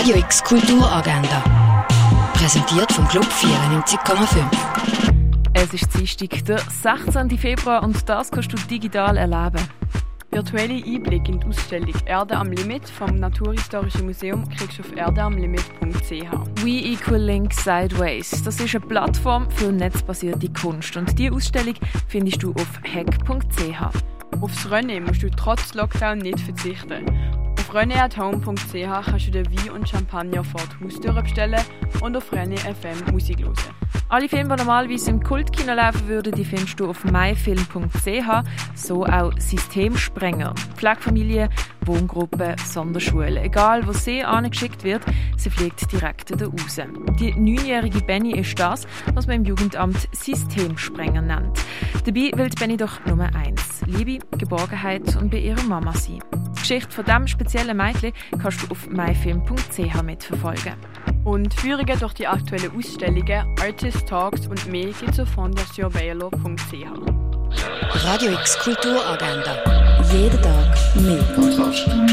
Radio X Kulturagenda. Präsentiert vom Club 94,5. Es ist Dienstag, der 16. Februar und das kannst du digital erleben. Virtuelle Einblick in die Ausstellung Erde am Limit vom Naturhistorischen Museum kriegst du auf erdeamlimit.ch. We Equal Link Sideways. Das ist eine Plattform für netzbasierte Kunst und diese Ausstellung findest du auf hack.ch. Aufs Rennen musst du trotz Lockdown nicht verzichten. Auf kannst du den Wein und Champagner vor die Haustür bestellen und auf Rene FM Musik hören. Alle Filme, die normalerweise im Kultkino laufen würden, die findest du auf myfilm.ch, so auch Systemsprenger, Pflegefamilie, Wohngruppe, Sonderschule. Egal, wo sie angeschickt wird, sie fliegt direkt da raus. Die neunjährige Benny ist das, was man im Jugendamt Systemsprenger nennt. Dabei will Benny doch nur eins: Liebe, Geborgenheit und bei ihrer Mama sein. Die Geschichte von diesem speziellen Mädchen kannst du auf myfilm.ch mitverfolgen. Und Führungen durch die aktuellen Ausstellungen, Artist Talks und mehr gibt es auf fondationbaylor.ch. Radio X Kulturagenda. Jeden Tag mehr.